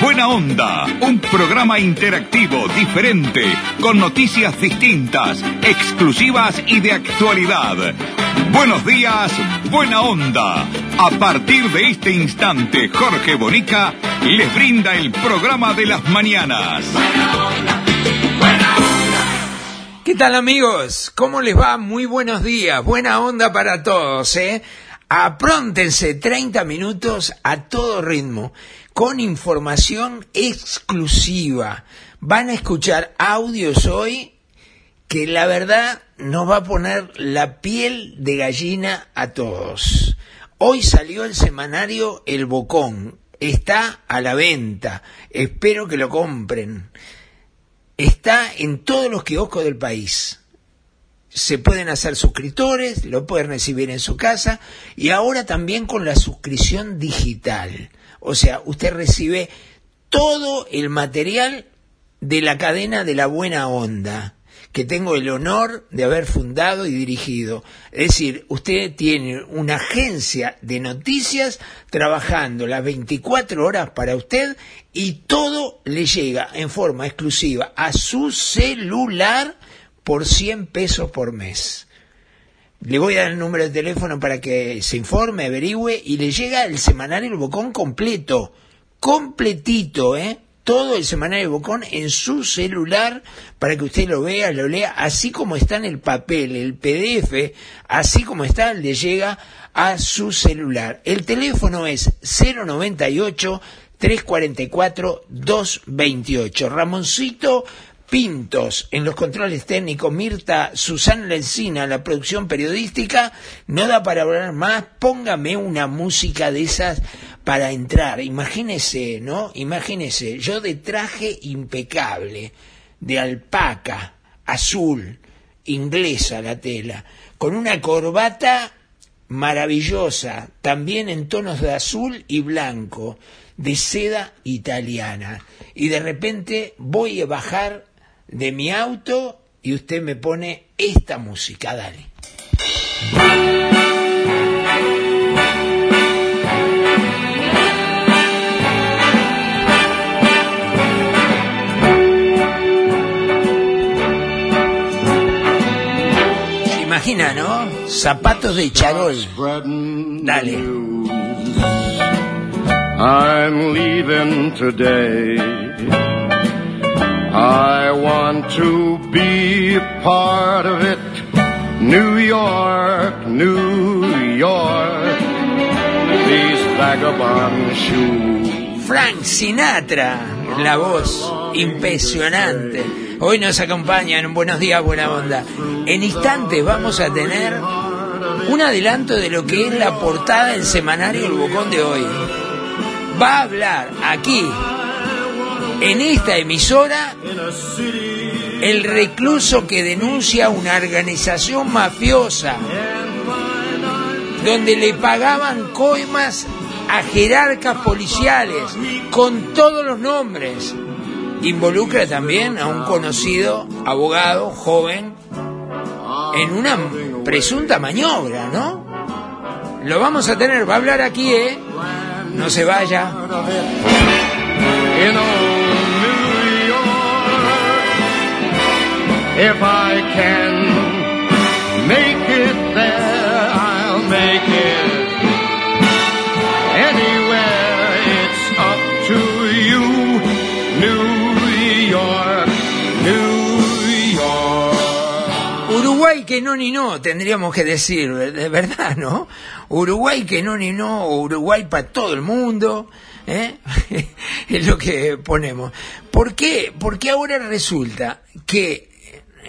Buena Onda, un programa interactivo, diferente, con noticias distintas, exclusivas y de actualidad. Buenos días, Buena Onda. A partir de este instante, Jorge Bonica les brinda el programa de las mañanas. ¿Qué tal amigos? ¿Cómo les va? Muy buenos días, buena onda para todos, ¿eh? Apróntense 30 minutos a todo ritmo, con información exclusiva. Van a escuchar audios hoy que la verdad nos va a poner la piel de gallina a todos. Hoy salió el semanario El Bocón, está a la venta, espero que lo compren. Está en todos los kioscos del país. Se pueden hacer suscriptores, lo pueden recibir en su casa y ahora también con la suscripción digital. O sea, usted recibe todo el material de la cadena de la buena onda que tengo el honor de haber fundado y dirigido. Es decir, usted tiene una agencia de noticias trabajando las 24 horas para usted y todo le llega en forma exclusiva a su celular por 100 pesos por mes. Le voy a dar el número de teléfono para que se informe, averigüe y le llega el semanario El Bocón completo, completito, ¿eh? todo el semanario Bocón en su celular para que usted lo vea, lo lea, así como está en el papel, el PDF, así como está, le llega a su celular. El teléfono es 098 344 228. Ramoncito Pintos en los controles técnicos, Mirta Susana Lencina la producción periodística, no da para hablar más, póngame una música de esas para entrar, imagínese, ¿no? Imagínese, yo de traje impecable, de alpaca, azul, inglesa la tela, con una corbata maravillosa, también en tonos de azul y blanco, de seda italiana. Y de repente voy a bajar de mi auto y usted me pone esta música, dale. Se imagina, ¿no? Zapatos de charol. Dale. I'm leaving today. I want to be part of it. New York, New York. These vagabond shoes. Frank Sinatra, la voz impresionante. Hoy nos acompaña en Buenos Días, Buena Onda. En instantes vamos a tener un adelanto de lo que es la portada del semanario El Bocón de hoy. Va a hablar aquí, en esta emisora, el recluso que denuncia una organización mafiosa donde le pagaban coimas a jerarcas policiales con todos los nombres. Involucra también a un conocido abogado joven en una presunta maniobra, ¿no? Lo vamos a tener, va a hablar aquí, ¿eh? No se vaya. If I can make it there, I'll make it. Anywhere, it's up to you. New York, New York. Uruguay que no ni no, tendríamos que decir, de verdad, ¿no? Uruguay que no ni no, Uruguay para todo el mundo, ¿eh? es lo que ponemos. ¿Por qué? Porque ahora resulta que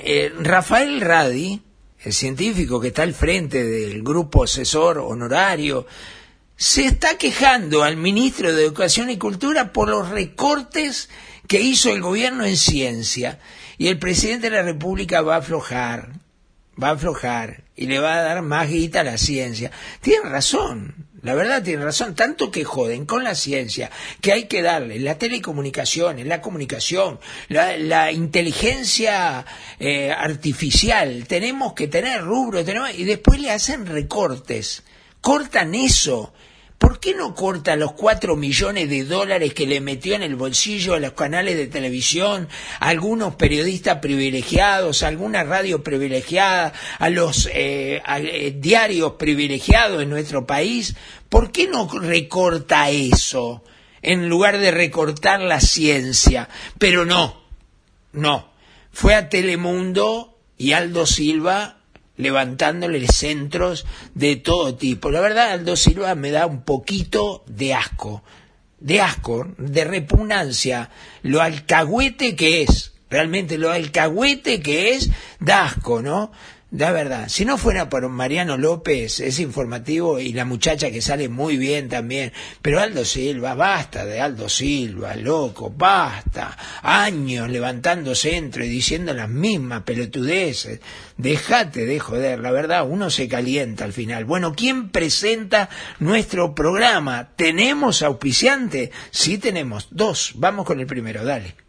eh, Rafael Radi, el científico que está al frente del grupo asesor honorario, se está quejando al ministro de Educación y Cultura por los recortes que hizo el gobierno en ciencia. Y el presidente de la República va a aflojar, va a aflojar y le va a dar más guita a la ciencia. Tiene razón, La verdad tienen razón, tanto que joden con la ciencia, que hay que darle la telecomunicaciones, la comunicación, la, la inteligencia eh, artificial, tenemos que tener rubro, tenemos, y después le hacen recortes, cortan eso. ¿Por qué no corta los cuatro millones de dólares que le metió en el bolsillo a los canales de televisión, a algunos periodistas privilegiados, a alguna radio privilegiada, a los eh, eh, diarios privilegiados en nuestro país? ¿Por qué no recorta eso en lugar de recortar la ciencia? Pero no, no. Fue a Telemundo y Aldo Silva levantándole centros de todo tipo. La verdad, Aldo Silva me da un poquito de asco, de asco, de repugnancia, lo alcahuete que es, realmente lo alcahuete que es, da asco, ¿no? Da verdad, si no fuera por Mariano López, es informativo y la muchacha que sale muy bien también, pero Aldo Silva, basta de Aldo Silva, loco, basta, años levantando centro y diciendo las mismas pelotudeces, dejate de joder, la verdad, uno se calienta al final. Bueno, ¿quién presenta nuestro programa? ¿Tenemos auspiciante? Sí tenemos, dos, vamos con el primero, dale.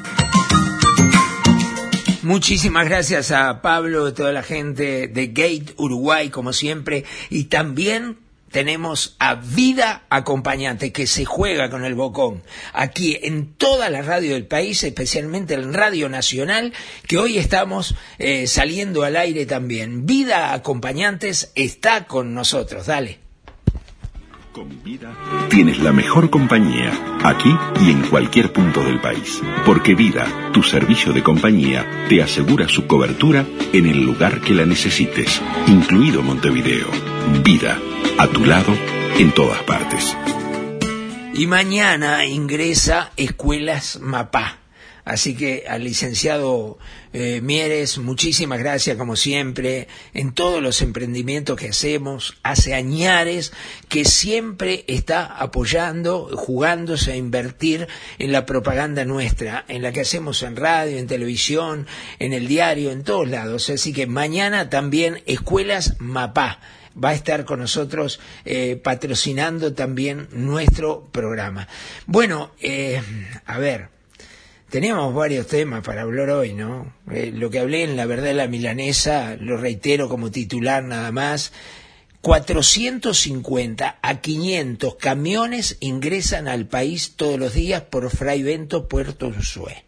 Muchísimas gracias a Pablo, y toda la gente de Gate Uruguay, como siempre, y también tenemos a Vida Acompañante, que se juega con el bocón, aquí en toda la radio del país, especialmente en Radio Nacional, que hoy estamos eh, saliendo al aire también. Vida Acompañantes está con nosotros, dale. Con Vida tienes la mejor compañía, aquí y en cualquier punto del país. Porque Vida, tu servicio de compañía, te asegura su cobertura en el lugar que la necesites, incluido Montevideo. Vida, a tu lado, en todas partes. Y mañana ingresa Escuelas Mapá. Así que al licenciado eh, Mieres, muchísimas gracias como siempre en todos los emprendimientos que hacemos. Hace añares que siempre está apoyando, jugándose a invertir en la propaganda nuestra, en la que hacemos en radio, en televisión, en el diario, en todos lados. Así que mañana también Escuelas Mapá va a estar con nosotros eh, patrocinando también nuestro programa. Bueno, eh, a ver, teníamos varios temas para hablar hoy, ¿no? Eh, lo que hablé en La Verdad de la Milanesa, lo reitero como titular nada más. 450 a 500 camiones ingresan al país todos los días por Fray Bento, Puerto Ushué.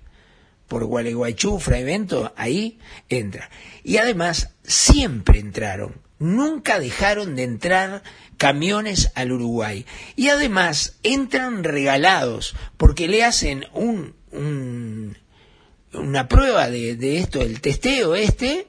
Por Gualeguaychú, Fray Bento, ahí entra. Y además, siempre entraron nunca dejaron de entrar camiones al Uruguay. Y además entran regalados, porque le hacen un una prueba de, esto, el testeo este,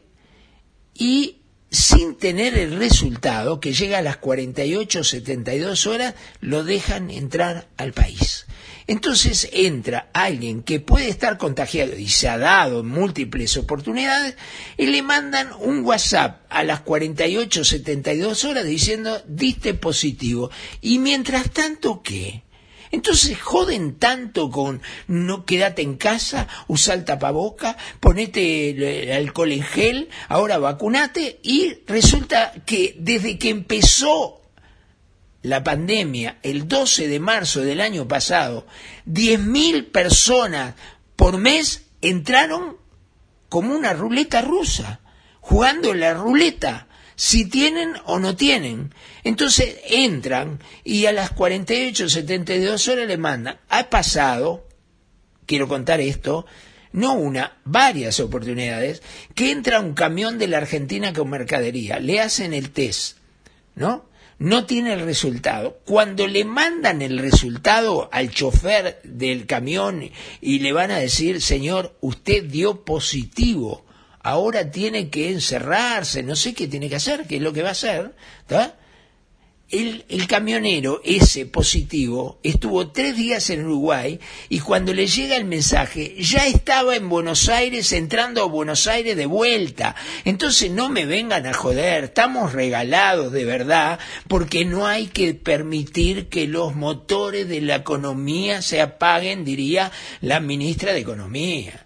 y sin tener el resultado, que llega a las 48 72 horas, lo dejan entrar al país. Entonces entra alguien que puede estar contagiado y se ha dado múltiples oportunidades y le mandan un WhatsApp a las 48, 72 horas diciendo diste positivo. Y mientras tanto, ¿qué? Entonces joden tanto con no quédate en casa, usa el tapaboca, ponete el, alcohol en gel, ahora vacunate y resulta que desde que empezó la pandemia el 12 de marzo del año pasado, 10.000 personas por mes entraron como una ruleta rusa, jugando la ruleta, si tienen o no tienen. Entonces entran y a las 48, 72 horas le mandan. Ha pasado, quiero contar esto, no una, varias oportunidades, que entra un camión de la Argentina con mercadería, le hacen el test, ¿no? no tiene el resultado. Cuando le mandan el resultado al chofer del camión y le van a decir, señor, usted dio positivo, ahora tiene que encerrarse, no sé qué tiene que hacer, qué es lo que va a hacer, el, el, camionero, ese positivo, estuvo tres días en Uruguay y cuando le llega el mensaje ya estaba en Buenos Aires, entrando a Buenos Aires de vuelta. Entonces no me vengan a joder, estamos regalados de verdad porque no hay que permitir que los motores de la economía se apaguen, diría la ministra de Economía.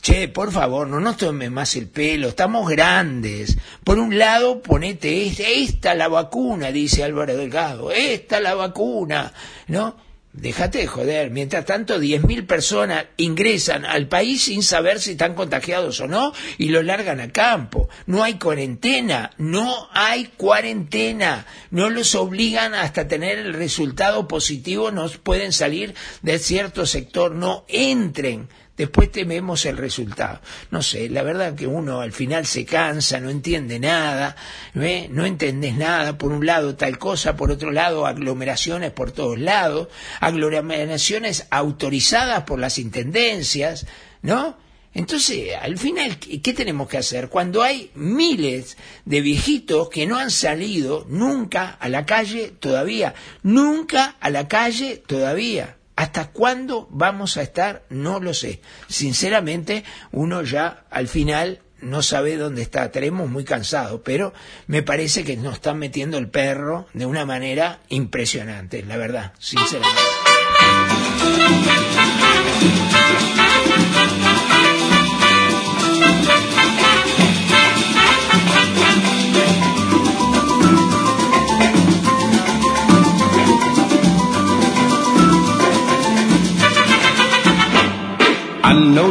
Che, por favor, no nos tomes más el pelo, estamos grandes. Por un lado, ponete esta, esta la vacuna, dice Álvaro Delgado, esta la vacuna, ¿no? Déjate de joder. Mientras tanto, 10.000 personas ingresan al país sin saber si están contagiados o no y lo largan a campo. No hay cuarentena, no hay cuarentena. No los obligan hasta tener el resultado positivo, no pueden salir de cierto sector, no entren después tememos el resultado. No sé, la verdad que uno al final se cansa, no entiende nada, no entendés nada, por un lado tal cosa, por otro lado aglomeraciones por todos lados, aglomeraciones autorizadas por las intendencias, ¿no? Entonces, al final, ¿qué tenemos que hacer? Cuando hay miles de viejitos que no han salido nunca a la calle todavía, nunca a la calle todavía. ¿Hasta cuándo vamos a estar? No lo sé. Sinceramente, uno ya al final no sabe dónde está. Estaremos muy cansados, pero me parece que nos están metiendo el perro de una manera impresionante, la verdad, sinceramente.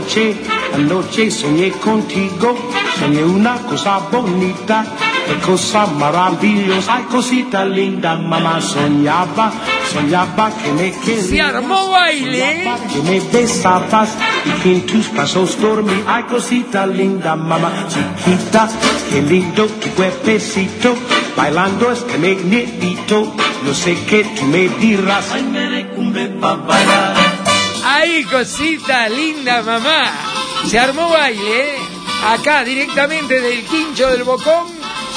Anoche, anoche soñé contigo, soñé una cosa bonita, qué cosa maravillosa, ay cosita linda, mamá soñaba, soñaba que me querías, Se armó baile. soñaba que me besabas y que en tus pasos dormí, ay cosita linda, mamá chiquita, qué lindo tu cuerpecito, bailando este negrito, no sé qué tú me dirás, ay me recumbe pa' bailar. Cosita linda, mamá. Se armó baile, ¿eh? Acá, directamente del quincho del bocón,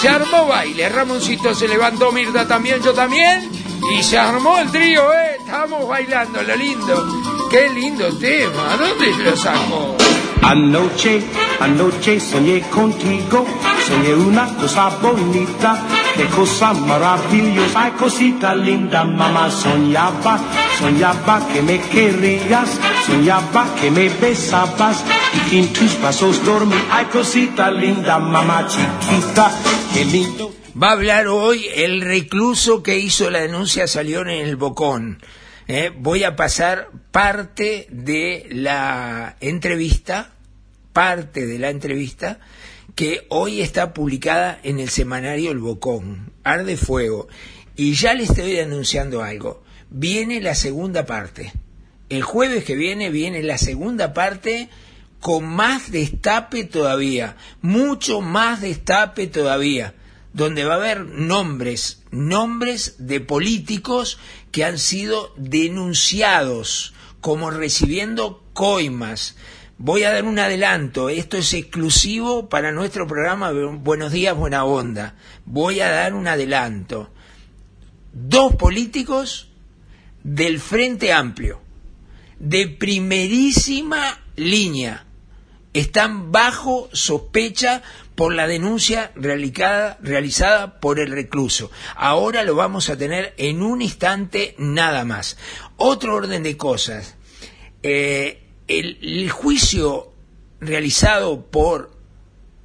se armó baile. Ramoncito se levantó, Mirta también, yo también. Y se armó el trío, ¿eh? Estamos bailando, lo lindo. Qué lindo tema. ¿Dónde lo sacó? Anoche, anoche soñé contigo, soñé una cosa bonita, qué cosa maravillosa, cosita linda, mamá soñaba, soñaba que me querías, soñaba que me besabas y en tus pasos dormí, ay cosita linda, mamá chiquita, qué lindo. Va a hablar hoy el recluso que hizo la denuncia salió en el Bocón. Eh, voy a pasar parte de la entrevista, parte de la entrevista que hoy está publicada en el semanario El Bocón, Arde Fuego. Y ya le estoy anunciando algo. Viene la segunda parte. El jueves que viene viene la segunda parte con más destape todavía, mucho más destape todavía donde va a haber nombres, nombres de políticos que han sido denunciados como recibiendo coimas. Voy a dar un adelanto, esto es exclusivo para nuestro programa Buenos días, buena onda. Voy a dar un adelanto. Dos políticos del Frente Amplio, de primerísima línea, están bajo sospecha por la denuncia realizada, realizada, por el recluso. Ahora lo vamos a tener en un instante nada más. Otro orden de cosas. Eh, el, el juicio realizado por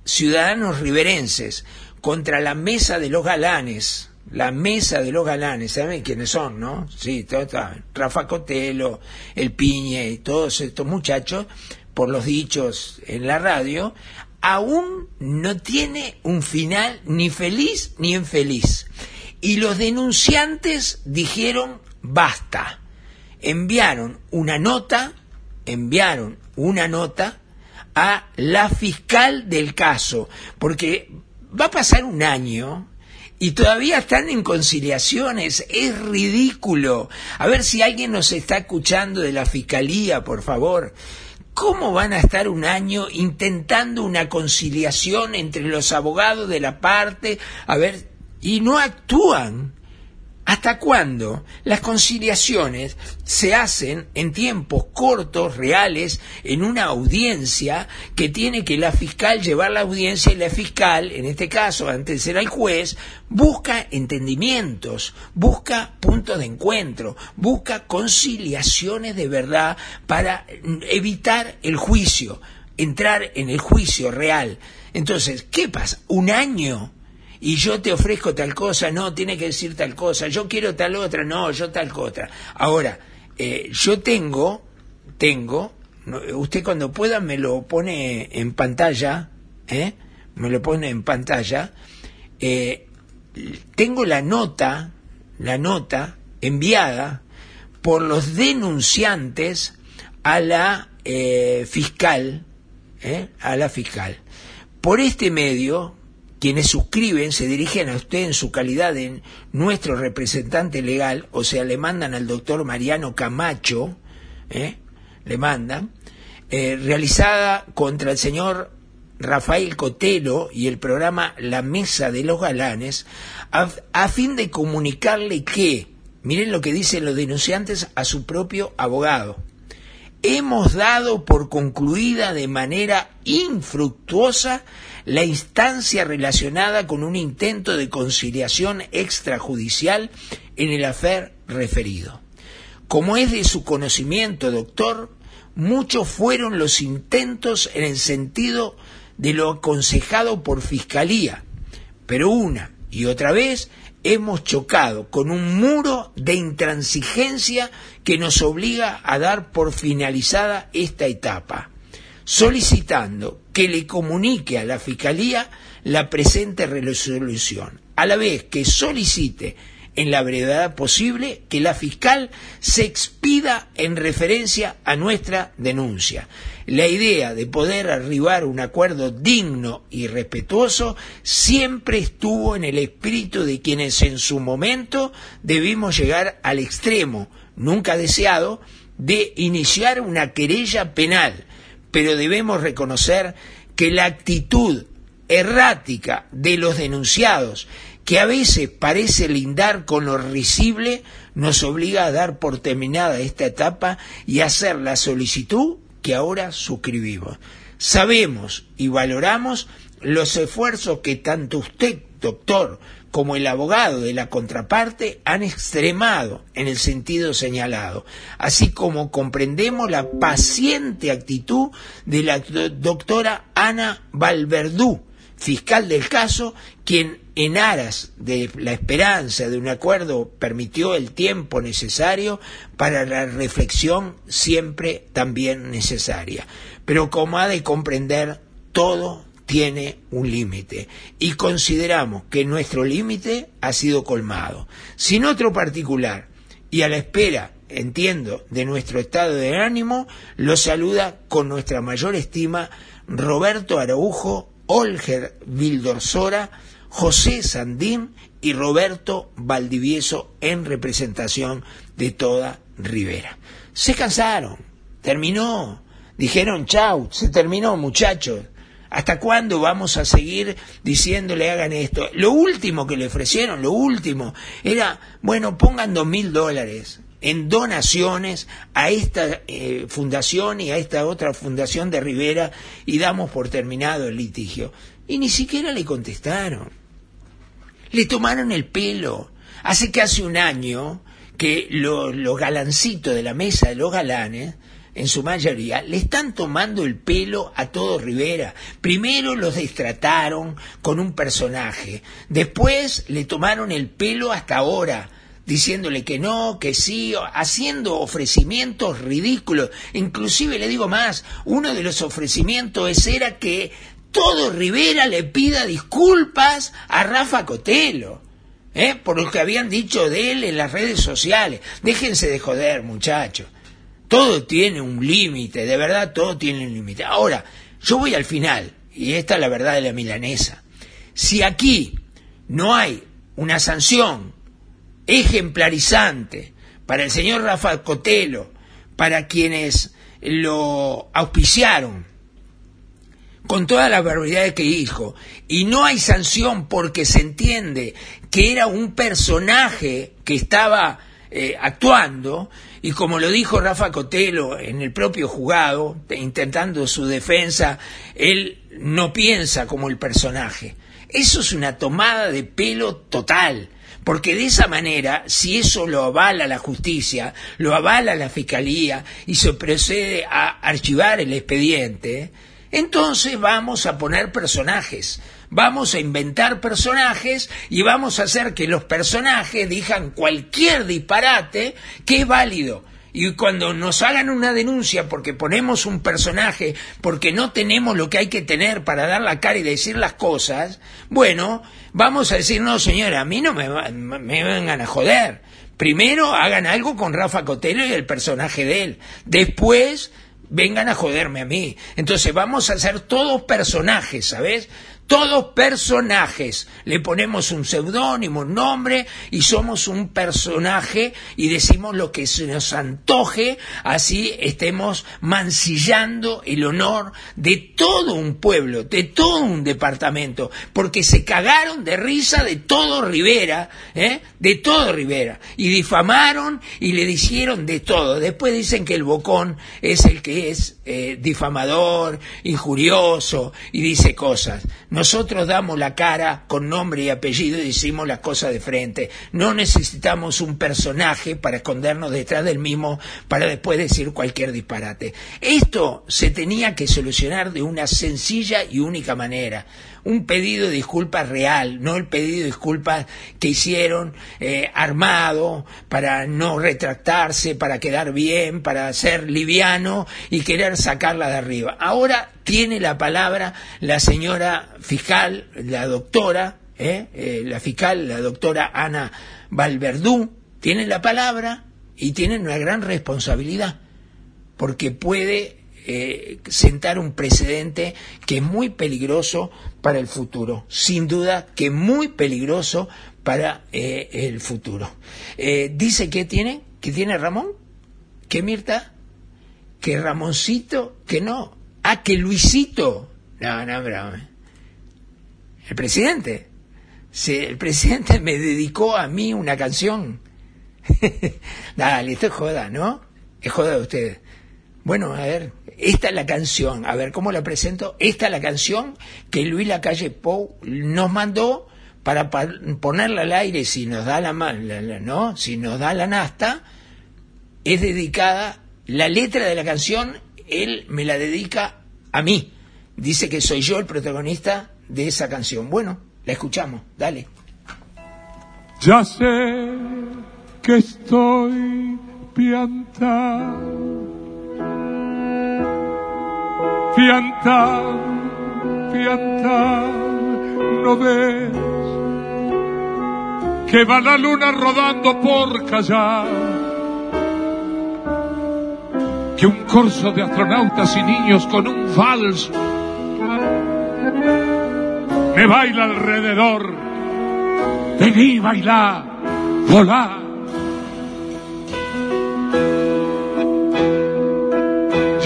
ciudadanos riverenses contra la mesa de los galanes, la mesa de los galanes, ¿saben quiénes son, no? Sí, todo, todo, Rafa Cotelo, el Piñe y todos estos muchachos, por los dichos en la radio, aún no tiene un final ni feliz ni infeliz. Y los denunciantes dijeron basta. Enviaron una nota, enviaron una nota a la fiscal del caso, porque va a pasar un año y todavía están en conciliaciones. Es ridículo. A ver si alguien nos está escuchando de la fiscalía, por favor. ¿Cómo van a estar un año intentando una conciliación entre los abogados de la parte? A ver, y no actúan. ¿Hasta cuándo las conciliaciones se hacen en tiempos cortos, reales, en una audiencia que tiene que la fiscal llevar la audiencia y la fiscal, en este caso, antes de ser el juez, busca entendimientos, busca puntos de encuentro, busca conciliaciones de verdad para evitar el juicio, entrar en el juicio real? Entonces, ¿qué pasa? ¿Un año? Y yo te ofrezco tal cosa, no, tiene que decir tal cosa, yo quiero tal otra, no, yo tal otra. Ahora, eh, yo tengo, tengo, usted cuando pueda me lo pone en pantalla, ¿eh? me lo pone en pantalla, eh, tengo la nota, la nota enviada por los denunciantes a la fiscal, a la fiscal. Por este medio, quienes suscriben se dirigen a usted en su calidad de nuestro representante legal, o sea, le mandan al doctor Mariano Camacho, ¿eh? le mandan, eh, realizada contra el señor Rafael Cotelo y el programa La Mesa de los Galanes, a, a fin de comunicarle que, miren lo que dicen los denunciantes a su propio abogado, hemos dado por concluida de manera infructuosa la instancia relacionada con un intento de conciliación extrajudicial en el afer referido. Como es de su conocimiento, doctor, muchos fueron los intentos en el sentido de lo aconsejado por Fiscalía, pero una y otra vez hemos chocado con un muro de intransigencia que nos obliga a dar por finalizada esta etapa, solicitando que le comunique a la Fiscalía la presente resolución, a la vez que solicite en la brevedad posible que la fiscal se expida en referencia a nuestra denuncia. La idea de poder arribar a un acuerdo digno y respetuoso siempre estuvo en el espíritu de quienes en su momento debimos llegar al extremo, nunca deseado, de iniciar una querella penal, pero debemos reconocer que la actitud errática de los denunciados que a veces parece lindar con lo risible, nos obliga a dar por terminada esta etapa y hacer la solicitud que ahora suscribimos. Sabemos y valoramos los esfuerzos que tanto usted, doctor, como el abogado de la contraparte han extremado en el sentido señalado, así como comprendemos la paciente actitud de la doctora Ana Valverdú, fiscal del caso, quien en aras de la esperanza de un acuerdo permitió el tiempo necesario para la reflexión siempre también necesaria. Pero como ha de comprender, todo tiene un límite y consideramos que nuestro límite ha sido colmado. Sin otro particular y a la espera, entiendo, de nuestro estado de ánimo, lo saluda con nuestra mayor estima Roberto Araujo, Olger Vildorsora, José Sandín y Roberto Valdivieso en representación de toda Rivera. Se cansaron, terminó, dijeron chau, se terminó muchachos. ¿Hasta cuándo vamos a seguir diciéndole hagan esto? Lo último que le ofrecieron, lo último, era, bueno, pongan dos mil dólares en donaciones a esta eh, fundación y a esta otra fundación de Rivera y damos por terminado el litigio. Y ni siquiera le contestaron. Le tomaron el pelo. Hace casi un año que los lo galancitos de la mesa de los galanes en su mayoría, le están tomando el pelo a todo Rivera. Primero los destrataron con un personaje, después le tomaron el pelo hasta ahora, diciéndole que no, que sí, haciendo ofrecimientos ridículos. Inclusive le digo más, uno de los ofrecimientos era que todo Rivera le pida disculpas a Rafa Cotelo. ¿Eh? por lo que habían dicho de él en las redes sociales. Déjense de joder, muchachos. Todo tiene un límite, de verdad todo tiene un límite. Ahora, yo voy al final, y esta es la verdad de la milanesa. Si aquí no hay una sanción ejemplarizante para el señor Rafael Cotelo, para quienes lo auspiciaron, con todas las barbaridades que dijo, y no hay sanción porque se entiende que era un personaje que estaba eh, actuando, y como lo dijo Rafa Cotelo en el propio juzgado, intentando su defensa, él no piensa como el personaje. Eso es una tomada de pelo total. Porque de esa manera, si eso lo avala la justicia, lo avala la fiscalía y se procede a archivar el expediente, entonces vamos a poner personajes, vamos a inventar personajes y vamos a hacer que los personajes digan cualquier disparate que es válido. Y cuando nos hagan una denuncia porque ponemos un personaje, porque no tenemos lo que hay que tener para dar la cara y decir las cosas, bueno, vamos a decir, no señora, a mí no me, me vengan a joder. Primero hagan algo con Rafa Cotelo y el personaje de él. Después vengan a joderme a mí. Entonces vamos a hacer todos personajes, ¿sabes? Todos personajes. Le ponemos un seudónimo, un nombre y somos un personaje y decimos lo que se nos antoje, así estemos mancillando el honor de todo un pueblo, de todo un departamento, porque se cagaron de risa de todo Rivera, ¿eh? de todo Rivera, y difamaron y le dijeron de todo. Después dicen que el bocón es el que es eh, difamador, injurioso y dice cosas. Nosotros damos la cara con nombre y apellido y decimos las cosas de frente. No necesitamos un personaje para escondernos detrás del mismo para después decir cualquier disparate. Esto se tenía que solucionar de una sencilla y única manera. Un pedido de disculpas real, no el pedido de disculpas que hicieron eh, armado para no retractarse, para quedar bien, para ser liviano y querer sacarla de arriba. Ahora tiene la palabra la señora fiscal, la doctora, eh, eh, la fiscal, la doctora Ana Valverdú, tiene la palabra y tiene una gran responsabilidad porque puede eh, sentar un precedente que es muy peligroso para el futuro, sin duda que muy peligroso para eh, el futuro. Eh, dice que tiene, que tiene Ramón, que Mirta, que Ramoncito, que no, ah, que Luisito, no, no, bravo. El presidente, el presidente me dedicó a mí una canción. Dale, esto es joda, ¿no? Es joda de ustedes. Bueno, a ver, esta es la canción. A ver, ¿cómo la presento? Esta es la canción que Luis Lacalle Pou nos mandó para pa- ponerla al aire si nos da la- la- ¿no? Si nos da la nasta, es dedicada, la letra de la canción, él me la dedica a mí. Dice que soy yo el protagonista de esa canción. Bueno, la escuchamos, dale. Ya sé que estoy piantado, piantado, piantado, no ves que va la luna rodando por callar, que un corso de astronautas y niños con un vals me baila alrededor. Vení, bailá, volá.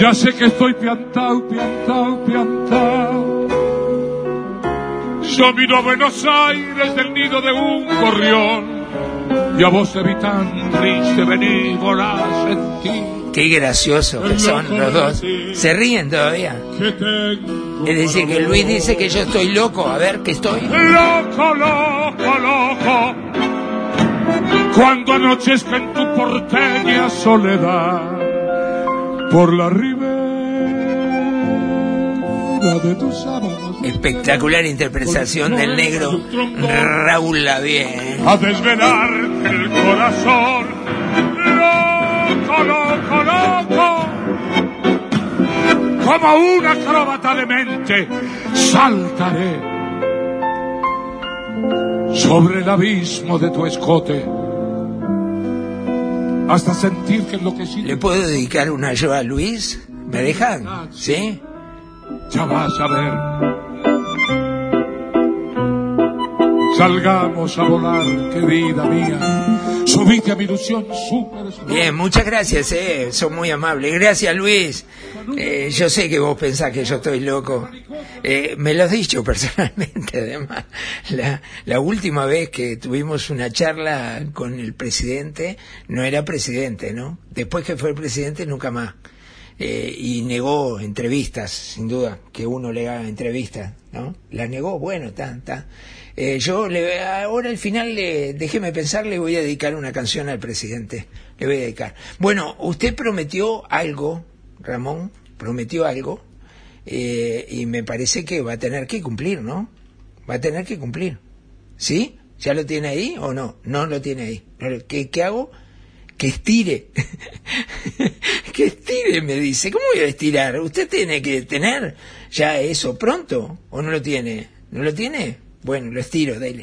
Ya sé que estoy piantao, piantao, piantao. Yo miro a Buenos Aires del nido de un gorrión. Y a vos te vi tan triste, vení, volá, sentí Qué gracioso que son los dos. Se ríen todavía. Es decir, que Luis dice que yo estoy loco. A ver, que estoy. Loco, loco, loco. Cuando anochezca en tu porteña soledad, por la sábanas, Espectacular interpretación del negro Raúl Lavie. a desvelar el corazón. Loco, loco, loco. Como una acróbata de mente, saltaré sobre el abismo de tu escote hasta sentir que enloquecí. ¿Le puedo dedicar una yo a Luis? ¿Me dejan? ¿Sí? Ya vas a ver. Salgamos a volar, querida mía. Subite a mi ilusión, súper, súper. Bien, muchas gracias, eh. son muy amables. Gracias, Luis. Eh, yo sé que vos pensás que yo estoy loco. Eh, me lo has dicho personalmente, además. La, la última vez que tuvimos una charla con el presidente, no era presidente, ¿no? Después que fue el presidente, nunca más. Eh, y negó entrevistas, sin duda, que uno le haga entrevistas, ¿no? La negó, bueno, está, está. Eh, yo le, ahora al final, le, déjeme pensar, le voy a dedicar una canción al presidente. Le voy a dedicar. Bueno, usted prometió algo, Ramón, prometió algo, eh, y me parece que va a tener que cumplir, ¿no? Va a tener que cumplir. ¿Sí? ¿Ya lo tiene ahí o no? No lo tiene ahí. ¿Qué, qué hago? Que estire. que estire, me dice. ¿Cómo voy a estirar? Usted tiene que tener ya eso pronto. ¿O no lo tiene? ¿No lo tiene? Bueno, lo estiro, dale.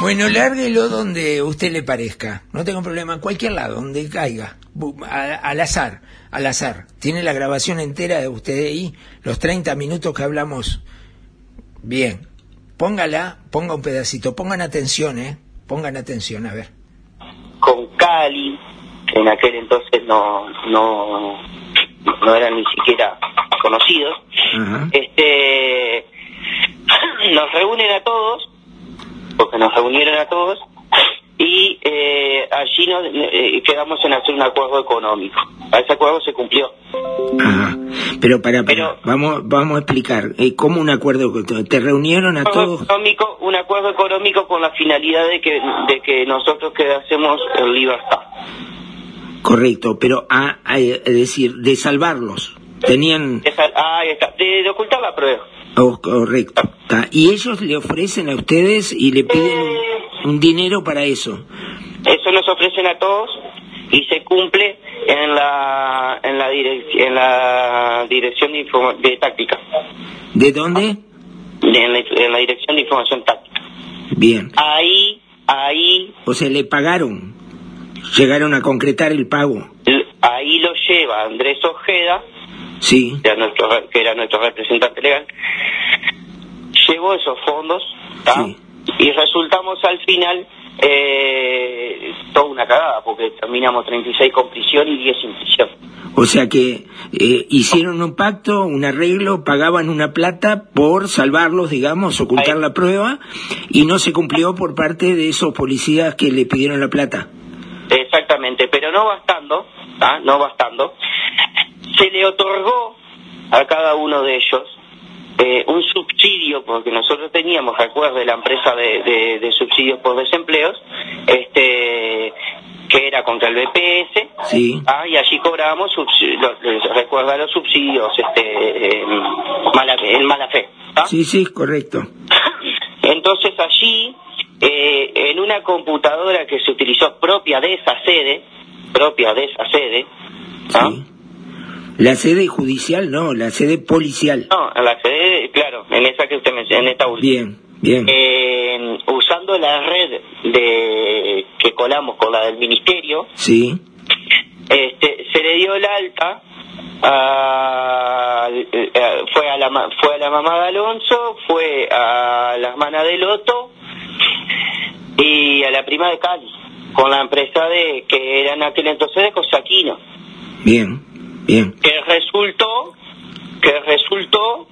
Bueno, lárguelo donde usted le parezca. No tengo problema, en cualquier lado, donde caiga. Al azar, al azar. Tiene la grabación entera de usted ahí, los 30 minutos que hablamos. Bien. Póngala, ponga un pedacito. Pongan atención, ¿eh? Pongan atención, a ver. con Cali, en aquel entonces no, no, no eran ni siquiera conocidos, este nos reúnen a todos, porque nos reunieron a todos, y eh, allí nos, eh, quedamos en hacer un acuerdo económico. A ese acuerdo se cumplió. Ajá. Pero para, para, vamos, vamos a explicar. Eh, ¿Cómo un acuerdo? ¿Te reunieron a Un todos? económico, un acuerdo económico con la finalidad de que, de que nosotros quedásemos en libertad. Correcto, pero a, a- es decir, de salvarlos. Tenían... Esa- ah, ahí está, de, de ocultar la prueba. Oh, correcto. Y ellos le ofrecen a ustedes y le piden un, un dinero para eso. Eso nos ofrecen a todos y se cumple en la en la, direc- en la dirección de, de táctica, ¿De dónde? en la, en la dirección de información táctica. Bien. Ahí, ahí, O sea, le pagaron. Llegaron a concretar el pago. ahí lo lleva Andrés Ojeda, Sí. que era nuestro, que era nuestro representante legal, llevó esos fondos y resultamos al final eh, toda una cagada porque terminamos 36 con prisión y 10 sin prisión. O sea que eh, hicieron un pacto, un arreglo, pagaban una plata por salvarlos, digamos, ocultar la prueba, y no se cumplió por parte de esos policías que le pidieron la plata. Exactamente, pero no bastando, no bastando, se le otorgó a cada uno de ellos eh, un subsidio, porque nosotros teníamos, recuerde, la empresa de, de- de subsidios por desempleos, este que era contra el BPS, Sí. ¿ah? y allí cobrábamos, los- recuerda los subsidios este, mala, en mala fe. ¿ah? Sí, sí, correcto. Entonces allí, eh, en una computadora que se utilizó propia de esa sede, propia de esa sede, ¿ah? La sede judicial, no, la sede policial. no, la sede, claro, en esa que usted menciona, en esta última. Bien, bien. Eh, usando la red de que colamos con la del ministerio, Sí, este, se le dio el alta a, eh, fue a la fue a la mamá de Alonso, fue a la hermana de Loto y a la prima de Cali, con la empresa de que era en aquel entonces de Cosaquino, bien, bien. que resultó que resultó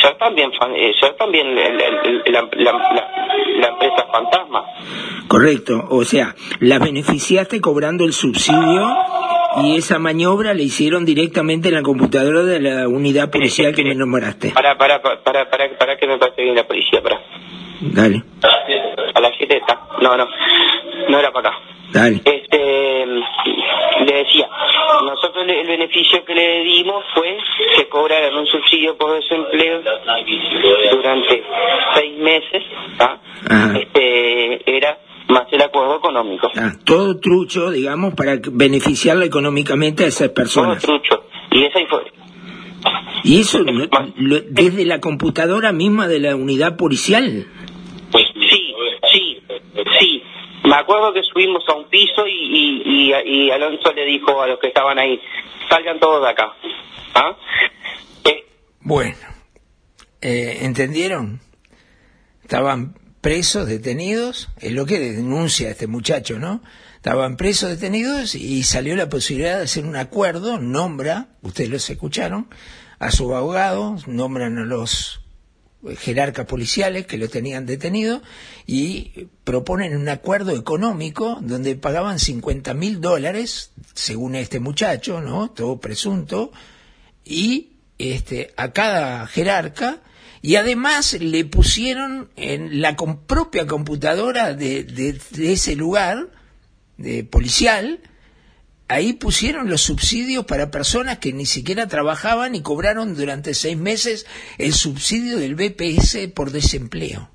ser también eh, ser también la, la- la- la- la- la empresa fantasma. Correcto, o sea, la beneficiaste cobrando el subsidio y esa maniobra la hicieron directamente en la computadora de la unidad policial que me nombraste. Para para para para para, que me parece bien la policía, para. Dale, A las 7 está. No, no. No era para acá. dale. Este, nosotros el beneficio que le dimos fue que cobraran un subsidio por desempleo durante seis meses, ¿ah? Este, era más el acuerdo económico. Ah, todo trucho, digamos, para beneficiarla económicamente a esas Todo personas. trucho. Y esa ¿Y eso desde la computadora misma de la unidad policial? Sí, sí, sí. Me acuerdo que subimos a un piso y, y, y- y Alonso le dijo a los que estaban ahí, salgan todos de acá. ¿Ah? Eh, Bueno, eh, ¿entendieron? Estaban presos, detenidos, es lo que denuncia este muchacho, ¿no? Estaban presos, detenidos y salió la posibilidad de hacer un acuerdo, nombra, ustedes los escucharon, a su abogado, nombran a los jerarcas policiales que lo tenían detenido y proponen un acuerdo económico donde pagaban 50 mil dólares, según este muchacho, ¿no? Todo presunto, y este, a cada jerarca y además le pusieron en la propia computadora de, de- de ese lugar de policial ahí pusieron los subsidios para personas que ni siquiera trabajaban y cobraron durante seis meses el subsidio del BPS por desempleo.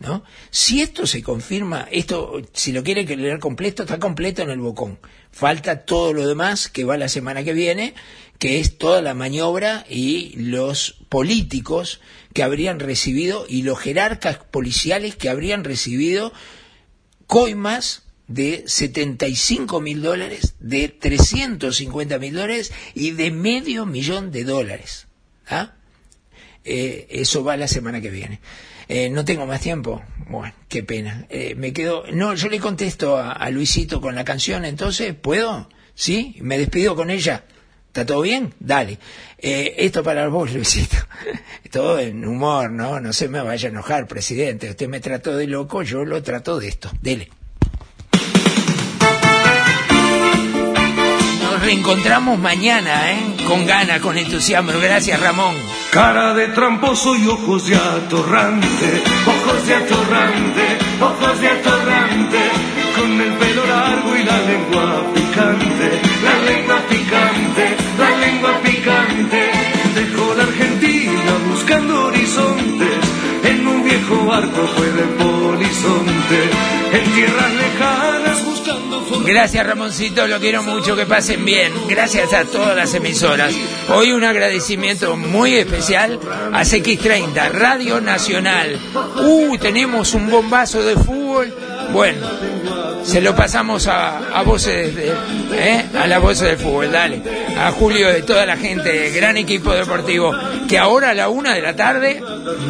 ¿no? Si esto se confirma, esto, si lo quiere que leer completo, está completo en el Bocón. Falta todo lo demás que va la semana que viene, que es toda la maniobra y los políticos que habrían recibido y los jerarcas policiales que habrían recibido coimas de 75 mil dólares, de 350 mil dólares y de medio millón de dólares. ¿ah? Eh, eso va la semana que viene. Eh, no tengo más tiempo. Bueno, qué pena. Eh, me quedo. No, yo le contesto a, a Luisito con la canción, entonces, ¿puedo? ¿Sí? Me despido con ella. ¿Está todo bien? Dale. Eh, esto para vos, Luisito. Todo en humor, ¿no? No se me vaya a enojar, presidente. Usted me trató de loco, yo lo trato de esto. Dele. Reencontramos mañana, ¿eh? Con ganas, con entusiasmo. Gracias, Ramón. Cara de tramposo y ojos de atorrante, ojos de atorrante, ojos de atorrante, con el pelo largo y la lengua picante, la lengua picante, la lengua picante. Dejó la Argentina buscando horizontes, en un viejo barco fue de polizonte, en tierras lejanas. Gracias Ramoncito, lo quiero mucho, que pasen bien. Gracias a todas las emisoras. Hoy un agradecimiento muy especial a CX30, Radio Nacional. Uh, tenemos un bombazo de fútbol. Bueno, se lo pasamos a, voces de, ¿eh? a la voces del fútbol, dale. A Julio de toda la gente, gran equipo deportivo, que ahora a la una de la tarde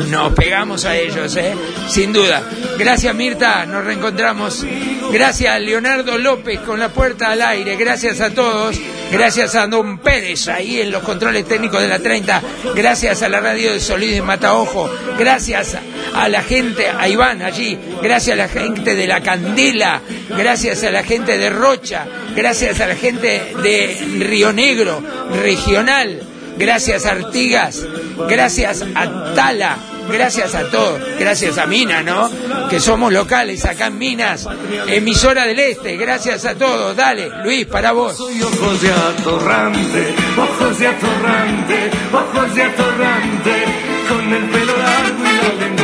nos pegamos a ellos, ¿eh? sin duda. Gracias Mirta, nos reencontramos. Gracias Leonardo López con la puerta al aire, gracias a todos. Gracias a Don Pérez ahí en los controles técnicos de la 30. Gracias a la radio de Solís de Mataojo. Gracias a la gente, a Iván allí. Gracias a la gente de La Candela. Gracias a la gente de Rocha. Gracias a la gente de Río Negro, regional. Gracias a Artigas. Gracias a Tala. Gracias a todos, gracias a Minas, ¿no? Que somos locales acá en Minas, emisora del Este, gracias a todos. Dale, Luis, para vos. Soy ojos de atorrante, ojos de atorrante, ojos de atorrante, con el pelo largo y la lengua.